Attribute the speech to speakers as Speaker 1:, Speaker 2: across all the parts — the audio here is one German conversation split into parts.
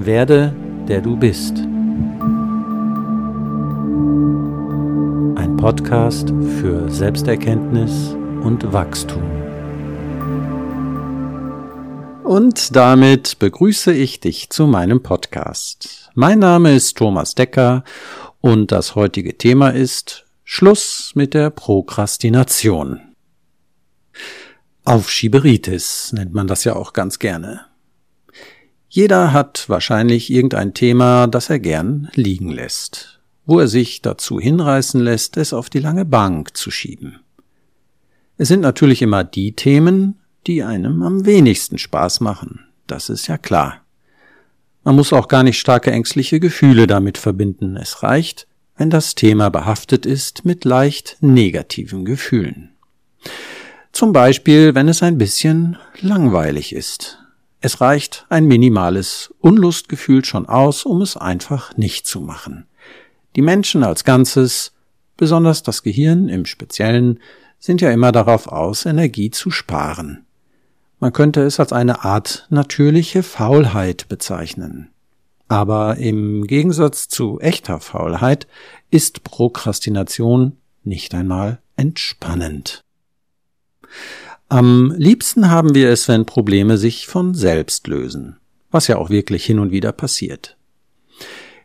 Speaker 1: Werde, der du bist. Ein Podcast für Selbsterkenntnis und Wachstum. Und damit begrüße ich dich zu meinem Podcast. Mein Name ist Thomas Decker und das heutige Thema ist Schluss mit der Prokrastination. Aufschieberitis nennt man das ja auch ganz gerne. Jeder hat wahrscheinlich irgendein Thema, das er gern liegen lässt, wo er sich dazu hinreißen lässt, es auf die lange Bank zu schieben. Es sind natürlich immer die Themen, die einem am wenigsten Spaß machen, das ist ja klar. Man muss auch gar nicht starke ängstliche Gefühle damit verbinden, es reicht, wenn das Thema behaftet ist mit leicht negativen Gefühlen. Zum Beispiel, wenn es ein bisschen langweilig ist, es reicht ein minimales Unlustgefühl schon aus, um es einfach nicht zu machen. Die Menschen als Ganzes, besonders das Gehirn im Speziellen, sind ja immer darauf aus, Energie zu sparen. Man könnte es als eine Art natürliche Faulheit bezeichnen. Aber im Gegensatz zu echter Faulheit ist Prokrastination nicht einmal entspannend. Am liebsten haben wir es, wenn Probleme sich von selbst lösen, was ja auch wirklich hin und wieder passiert.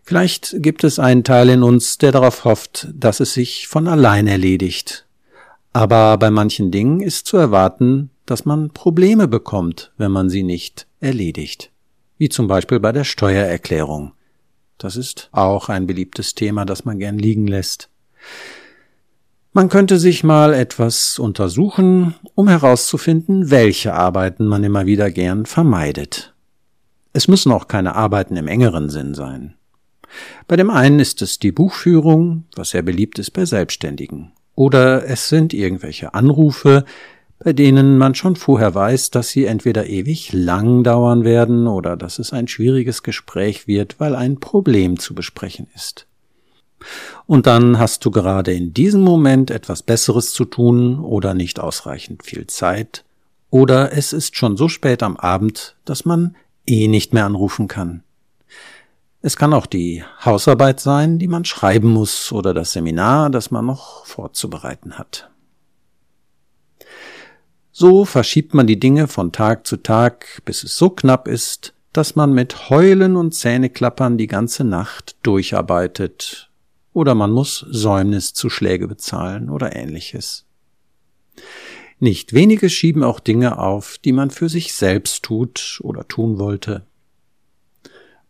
Speaker 1: Vielleicht gibt es einen Teil in uns, der darauf hofft, dass es sich von allein erledigt. Aber bei manchen Dingen ist zu erwarten, dass man Probleme bekommt, wenn man sie nicht erledigt. Wie zum Beispiel bei der Steuererklärung. Das ist auch ein beliebtes Thema, das man gern liegen lässt. Man könnte sich mal etwas untersuchen, um herauszufinden, welche Arbeiten man immer wieder gern vermeidet. Es müssen auch keine Arbeiten im engeren Sinn sein. Bei dem einen ist es die Buchführung, was sehr beliebt ist bei Selbstständigen. Oder es sind irgendwelche Anrufe, bei denen man schon vorher weiß, dass sie entweder ewig lang dauern werden oder dass es ein schwieriges Gespräch wird, weil ein Problem zu besprechen ist und dann hast du gerade in diesem Moment etwas Besseres zu tun oder nicht ausreichend viel Zeit, oder es ist schon so spät am Abend, dass man eh nicht mehr anrufen kann. Es kann auch die Hausarbeit sein, die man schreiben muss, oder das Seminar, das man noch vorzubereiten hat. So verschiebt man die Dinge von Tag zu Tag, bis es so knapp ist, dass man mit Heulen und Zähneklappern die ganze Nacht durcharbeitet oder man muss Säumniszuschläge bezahlen oder ähnliches. Nicht wenige schieben auch Dinge auf, die man für sich selbst tut oder tun wollte.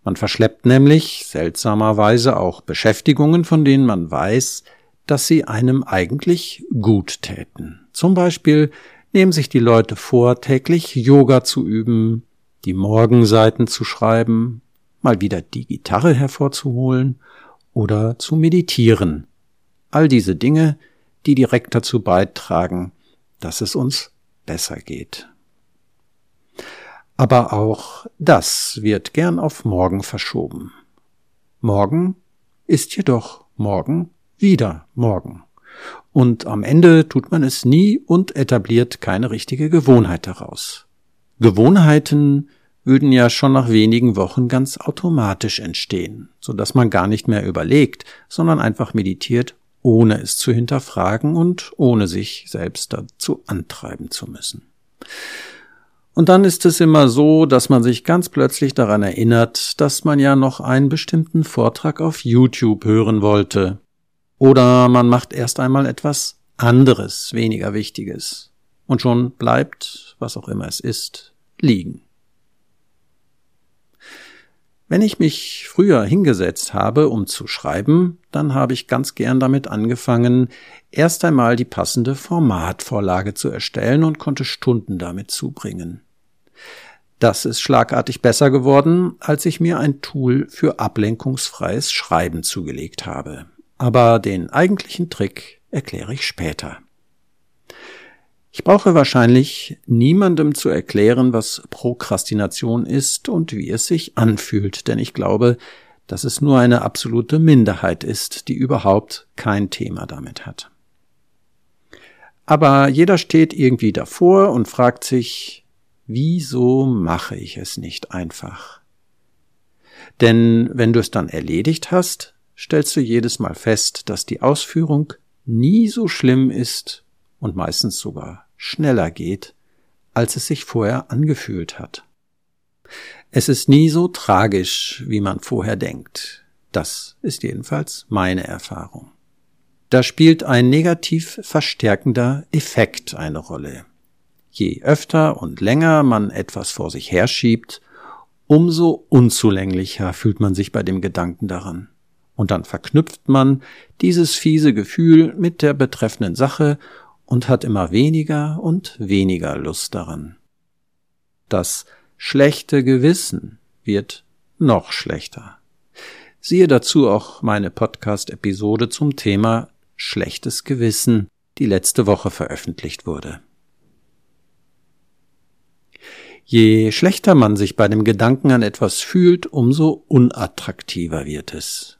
Speaker 1: Man verschleppt nämlich seltsamerweise auch Beschäftigungen, von denen man weiß, dass sie einem eigentlich gut täten. Zum Beispiel nehmen sich die Leute vor, täglich Yoga zu üben, die Morgenseiten zu schreiben, mal wieder die Gitarre hervorzuholen oder zu meditieren. All diese Dinge, die direkt dazu beitragen, dass es uns besser geht. Aber auch das wird gern auf morgen verschoben. Morgen ist jedoch morgen wieder morgen. Und am Ende tut man es nie und etabliert keine richtige Gewohnheit daraus. Gewohnheiten würden ja schon nach wenigen Wochen ganz automatisch entstehen, so dass man gar nicht mehr überlegt, sondern einfach meditiert, ohne es zu hinterfragen und ohne sich selbst dazu antreiben zu müssen. Und dann ist es immer so, dass man sich ganz plötzlich daran erinnert, dass man ja noch einen bestimmten Vortrag auf YouTube hören wollte. Oder man macht erst einmal etwas anderes, weniger Wichtiges. Und schon bleibt, was auch immer es ist, liegen. Wenn ich mich früher hingesetzt habe, um zu schreiben, dann habe ich ganz gern damit angefangen, erst einmal die passende Formatvorlage zu erstellen und konnte Stunden damit zubringen. Das ist schlagartig besser geworden, als ich mir ein Tool für ablenkungsfreies Schreiben zugelegt habe. Aber den eigentlichen Trick erkläre ich später. Ich brauche wahrscheinlich niemandem zu erklären, was Prokrastination ist und wie es sich anfühlt, denn ich glaube, dass es nur eine absolute Minderheit ist, die überhaupt kein Thema damit hat. Aber jeder steht irgendwie davor und fragt sich, wieso mache ich es nicht einfach? Denn wenn du es dann erledigt hast, stellst du jedes Mal fest, dass die Ausführung nie so schlimm ist und meistens sogar schneller geht, als es sich vorher angefühlt hat. Es ist nie so tragisch, wie man vorher denkt. Das ist jedenfalls meine Erfahrung. Da spielt ein negativ verstärkender Effekt eine Rolle. Je öfter und länger man etwas vor sich herschiebt, umso unzulänglicher fühlt man sich bei dem Gedanken daran. Und dann verknüpft man dieses fiese Gefühl mit der betreffenden Sache und hat immer weniger und weniger Lust daran. Das schlechte Gewissen wird noch schlechter. Siehe dazu auch meine Podcast-Episode zum Thema schlechtes Gewissen, die letzte Woche veröffentlicht wurde. Je schlechter man sich bei dem Gedanken an etwas fühlt, umso unattraktiver wird es.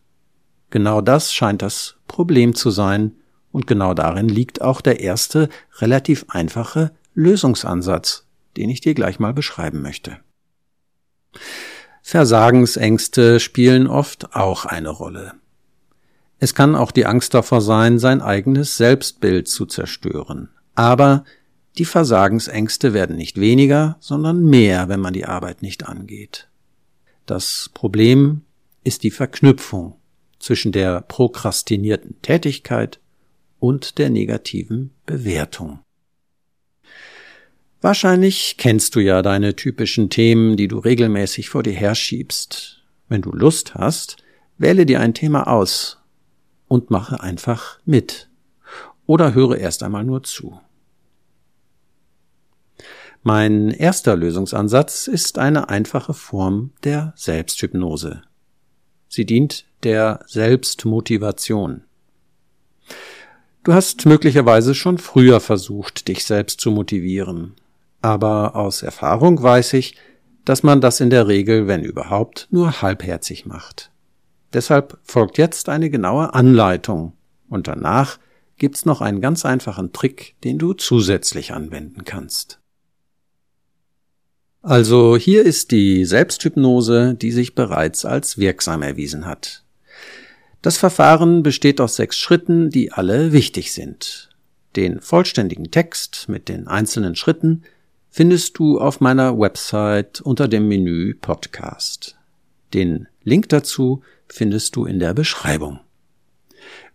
Speaker 1: Genau das scheint das Problem zu sein, und genau darin liegt auch der erste relativ einfache Lösungsansatz, den ich dir gleich mal beschreiben möchte. Versagensängste spielen oft auch eine Rolle. Es kann auch die Angst davor sein, sein eigenes Selbstbild zu zerstören. Aber die Versagensängste werden nicht weniger, sondern mehr, wenn man die Arbeit nicht angeht. Das Problem ist die Verknüpfung zwischen der prokrastinierten Tätigkeit und der negativen Bewertung. Wahrscheinlich kennst du ja deine typischen Themen, die du regelmäßig vor dir herschiebst. Wenn du Lust hast, wähle dir ein Thema aus und mache einfach mit. Oder höre erst einmal nur zu. Mein erster Lösungsansatz ist eine einfache Form der Selbsthypnose. Sie dient der Selbstmotivation. Du hast möglicherweise schon früher versucht, dich selbst zu motivieren, aber aus Erfahrung weiß ich, dass man das in der Regel, wenn überhaupt, nur halbherzig macht. Deshalb folgt jetzt eine genaue Anleitung und danach gibt's noch einen ganz einfachen Trick, den du zusätzlich anwenden kannst. Also hier ist die Selbsthypnose, die sich bereits als wirksam erwiesen hat. Das Verfahren besteht aus sechs Schritten, die alle wichtig sind. Den vollständigen Text mit den einzelnen Schritten findest du auf meiner Website unter dem Menü Podcast. Den Link dazu findest du in der Beschreibung.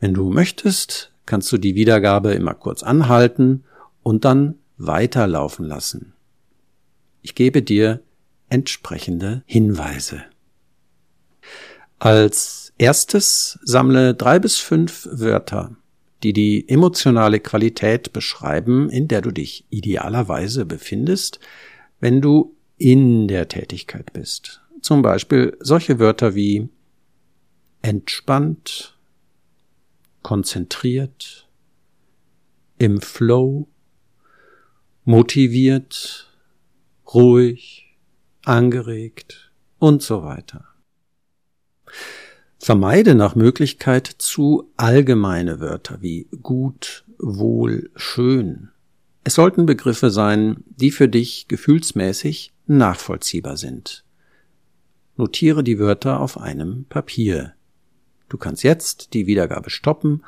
Speaker 1: Wenn du möchtest, kannst du die Wiedergabe immer kurz anhalten und dann weiterlaufen lassen. Ich gebe dir entsprechende Hinweise. Als erstes sammle drei bis fünf Wörter, die die emotionale Qualität beschreiben, in der du dich idealerweise befindest, wenn du in der Tätigkeit bist. Zum Beispiel solche Wörter wie entspannt, konzentriert, im Flow, motiviert, ruhig, angeregt und so weiter. Vermeide nach Möglichkeit zu allgemeine Wörter wie gut, wohl, schön. Es sollten Begriffe sein, die für dich gefühlsmäßig nachvollziehbar sind. Notiere die Wörter auf einem Papier. Du kannst jetzt die Wiedergabe stoppen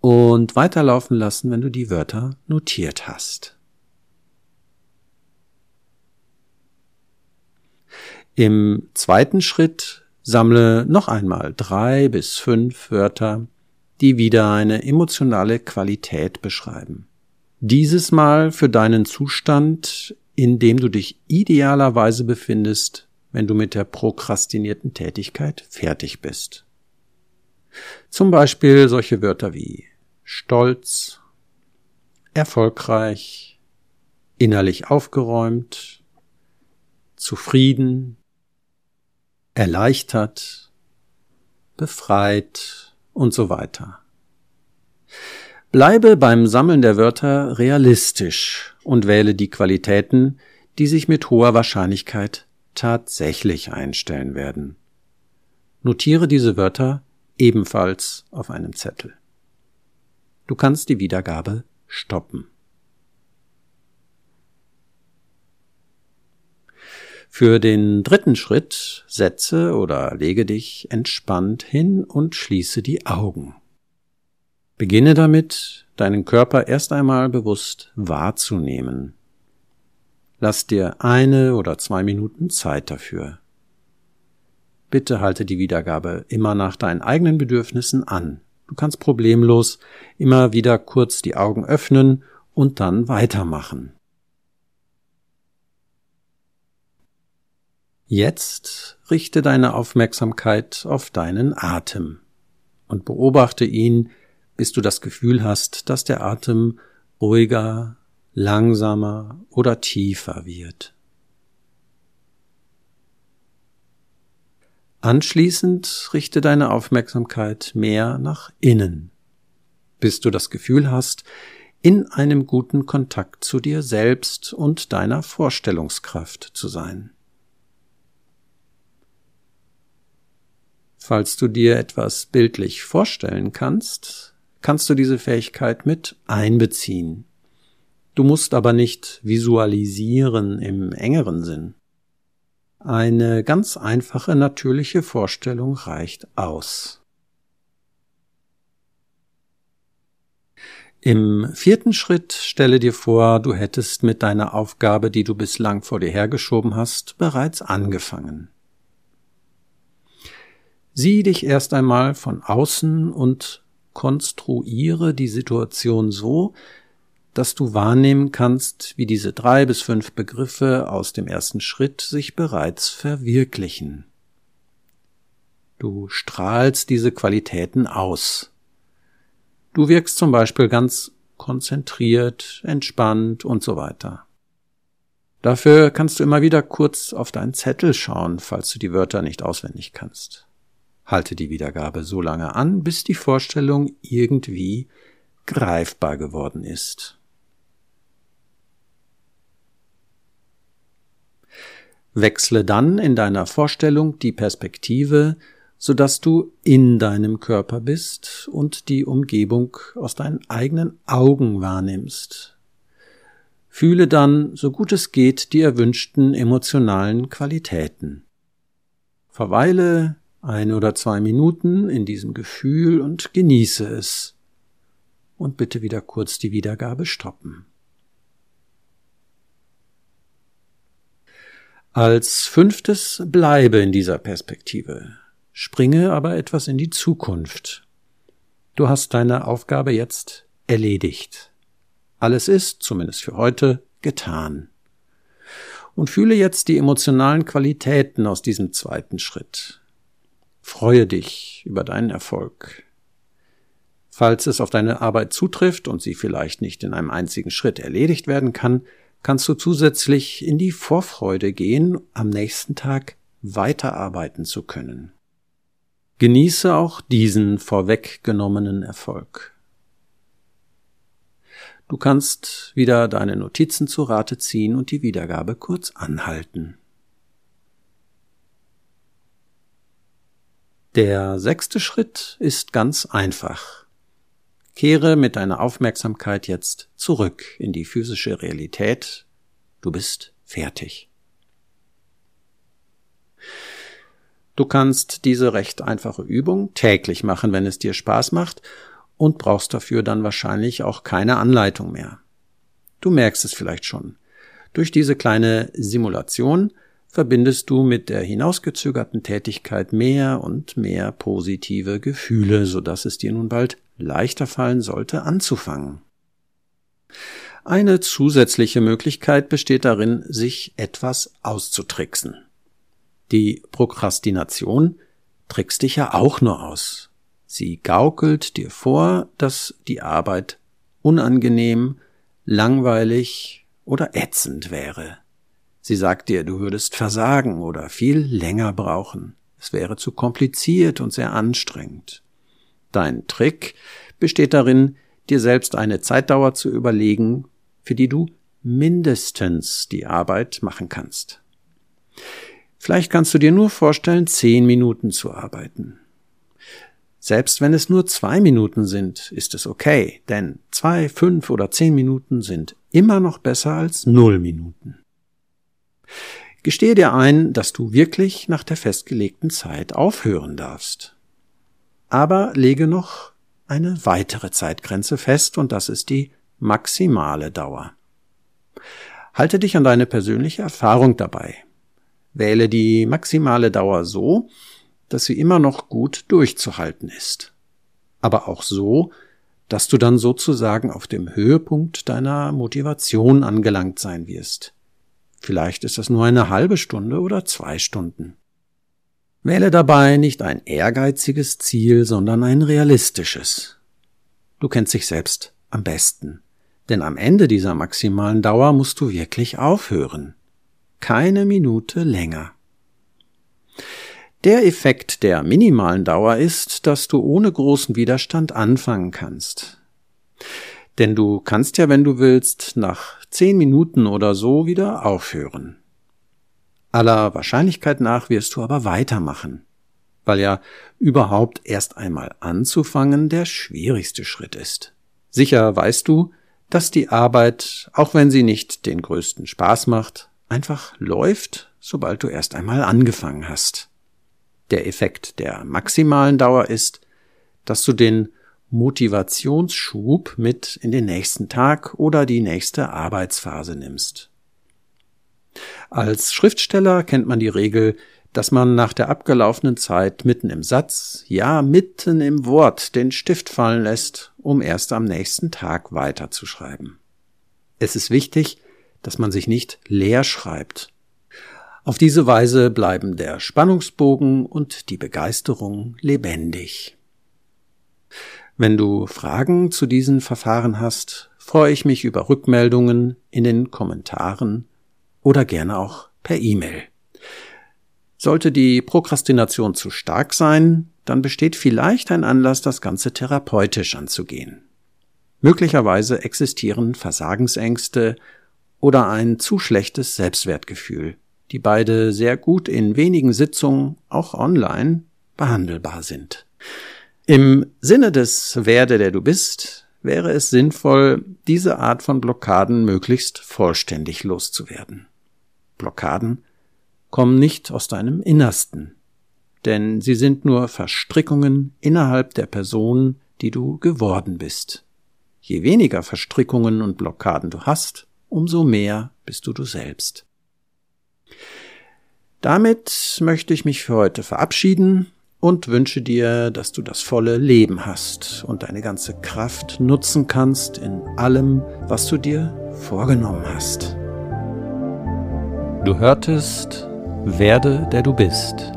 Speaker 1: und weiterlaufen lassen, wenn du die Wörter notiert hast. Im zweiten Schritt sammle noch einmal drei bis fünf Wörter, die wieder eine emotionale Qualität beschreiben. Dieses Mal für deinen Zustand, in dem du dich idealerweise befindest, wenn du mit der prokrastinierten Tätigkeit fertig bist. Zum Beispiel solche Wörter wie stolz, erfolgreich, innerlich aufgeräumt, zufrieden, erleichtert, befreit und so weiter. Bleibe beim Sammeln der Wörter realistisch und wähle die Qualitäten, die sich mit hoher Wahrscheinlichkeit tatsächlich einstellen werden. Notiere diese Wörter ebenfalls auf einem Zettel. Du kannst die Wiedergabe stoppen. Für den dritten Schritt setze oder lege dich entspannt hin und schließe die Augen. Beginne damit, deinen Körper erst einmal bewusst wahrzunehmen. Lass dir eine oder zwei Minuten Zeit dafür. Bitte halte die Wiedergabe immer nach deinen eigenen Bedürfnissen an. Du kannst problemlos immer wieder kurz die Augen öffnen und dann weitermachen. Jetzt richte deine Aufmerksamkeit auf deinen Atem und beobachte ihn, bis du das Gefühl hast, dass der Atem ruhiger, langsamer oder tiefer wird. Anschließend richte deine Aufmerksamkeit mehr nach innen, bis du das Gefühl hast, in einem guten Kontakt zu dir selbst und deiner Vorstellungskraft zu sein. Falls du dir etwas bildlich vorstellen kannst, kannst du diese Fähigkeit mit einbeziehen. Du musst aber nicht visualisieren im engeren Sinn. Eine ganz einfache, natürliche Vorstellung reicht aus. Im vierten Schritt stelle dir vor, du hättest mit deiner Aufgabe, die du bislang vor dir hergeschoben hast, bereits angefangen. Sieh dich erst einmal von außen und konstruiere die Situation so, dass du wahrnehmen kannst, wie diese drei bis fünf Begriffe aus dem ersten Schritt sich bereits verwirklichen. Du strahlst diese Qualitäten aus. Du wirkst zum Beispiel ganz konzentriert, entspannt und so weiter. Dafür kannst du immer wieder kurz auf deinen Zettel schauen, falls du die Wörter nicht auswendig kannst. Halte die Wiedergabe so lange an, bis die Vorstellung irgendwie greifbar geworden ist. Wechsle dann in deiner Vorstellung die Perspektive, so dass du in deinem Körper bist und die Umgebung aus deinen eigenen Augen wahrnimmst. Fühle dann, so gut es geht, die erwünschten emotionalen Qualitäten. Verweile ein oder zwei Minuten in diesem Gefühl und genieße es. Und bitte wieder kurz die Wiedergabe stoppen. Als fünftes bleibe in dieser Perspektive, springe aber etwas in die Zukunft. Du hast deine Aufgabe jetzt erledigt. Alles ist, zumindest für heute, getan. Und fühle jetzt die emotionalen Qualitäten aus diesem zweiten Schritt. Freue dich über deinen Erfolg. Falls es auf deine Arbeit zutrifft und sie vielleicht nicht in einem einzigen Schritt erledigt werden kann, kannst du zusätzlich in die Vorfreude gehen, am nächsten Tag weiterarbeiten zu können. Genieße auch diesen vorweggenommenen Erfolg. Du kannst wieder deine Notizen zu Rate ziehen und die Wiedergabe kurz anhalten. Der sechste Schritt ist ganz einfach. Kehre mit deiner Aufmerksamkeit jetzt zurück in die physische Realität. Du bist fertig. Du kannst diese recht einfache Übung täglich machen, wenn es dir Spaß macht, und brauchst dafür dann wahrscheinlich auch keine Anleitung mehr. Du merkst es vielleicht schon. Durch diese kleine Simulation verbindest du mit der hinausgezögerten Tätigkeit mehr und mehr positive Gefühle, so dass es dir nun bald leichter fallen sollte, anzufangen. Eine zusätzliche Möglichkeit besteht darin, sich etwas auszutricksen. Die Prokrastination trickst dich ja auch nur aus. Sie gaukelt dir vor, dass die Arbeit unangenehm, langweilig oder ätzend wäre. Sie sagt dir, du würdest versagen oder viel länger brauchen. Es wäre zu kompliziert und sehr anstrengend. Dein Trick besteht darin, dir selbst eine Zeitdauer zu überlegen, für die du mindestens die Arbeit machen kannst. Vielleicht kannst du dir nur vorstellen, zehn Minuten zu arbeiten. Selbst wenn es nur zwei Minuten sind, ist es okay, denn zwei, fünf oder zehn Minuten sind immer noch besser als null Minuten. Gestehe dir ein, dass du wirklich nach der festgelegten Zeit aufhören darfst. Aber lege noch eine weitere Zeitgrenze fest, und das ist die maximale Dauer. Halte dich an deine persönliche Erfahrung dabei. Wähle die maximale Dauer so, dass sie immer noch gut durchzuhalten ist. Aber auch so, dass du dann sozusagen auf dem Höhepunkt deiner Motivation angelangt sein wirst. Vielleicht ist das nur eine halbe Stunde oder zwei Stunden. Wähle dabei nicht ein ehrgeiziges Ziel, sondern ein realistisches. Du kennst dich selbst am besten. Denn am Ende dieser maximalen Dauer musst du wirklich aufhören. Keine Minute länger. Der Effekt der minimalen Dauer ist, dass du ohne großen Widerstand anfangen kannst. Denn du kannst ja, wenn du willst, nach zehn Minuten oder so wieder aufhören. Aller Wahrscheinlichkeit nach wirst du aber weitermachen, weil ja überhaupt erst einmal anzufangen der schwierigste Schritt ist. Sicher weißt du, dass die Arbeit, auch wenn sie nicht den größten Spaß macht, einfach läuft, sobald du erst einmal angefangen hast. Der Effekt der maximalen Dauer ist, dass du den Motivationsschub mit in den nächsten Tag oder die nächste Arbeitsphase nimmst. Als Schriftsteller kennt man die Regel, dass man nach der abgelaufenen Zeit mitten im Satz, ja mitten im Wort den Stift fallen lässt, um erst am nächsten Tag weiterzuschreiben. Es ist wichtig, dass man sich nicht leer schreibt, auf diese Weise bleiben der Spannungsbogen und die Begeisterung lebendig. Wenn du Fragen zu diesen Verfahren hast, freue ich mich über Rückmeldungen in den Kommentaren oder gerne auch per E-Mail. Sollte die Prokrastination zu stark sein, dann besteht vielleicht ein Anlass, das Ganze therapeutisch anzugehen. Möglicherweise existieren Versagensängste oder ein zu schlechtes Selbstwertgefühl die beide sehr gut in wenigen Sitzungen, auch online, behandelbar sind. Im Sinne des Werde, der du bist, wäre es sinnvoll, diese Art von Blockaden möglichst vollständig loszuwerden. Blockaden kommen nicht aus deinem Innersten, denn sie sind nur Verstrickungen innerhalb der Person, die du geworden bist. Je weniger Verstrickungen und Blockaden du hast, umso mehr bist du du selbst. Damit möchte ich mich für heute verabschieden und wünsche dir, dass du das volle Leben hast und deine ganze Kraft nutzen kannst in allem, was du dir vorgenommen hast. Du hörtest Werde, der du bist.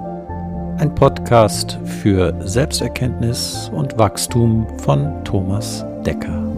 Speaker 1: Ein Podcast für Selbsterkenntnis und Wachstum von Thomas Decker.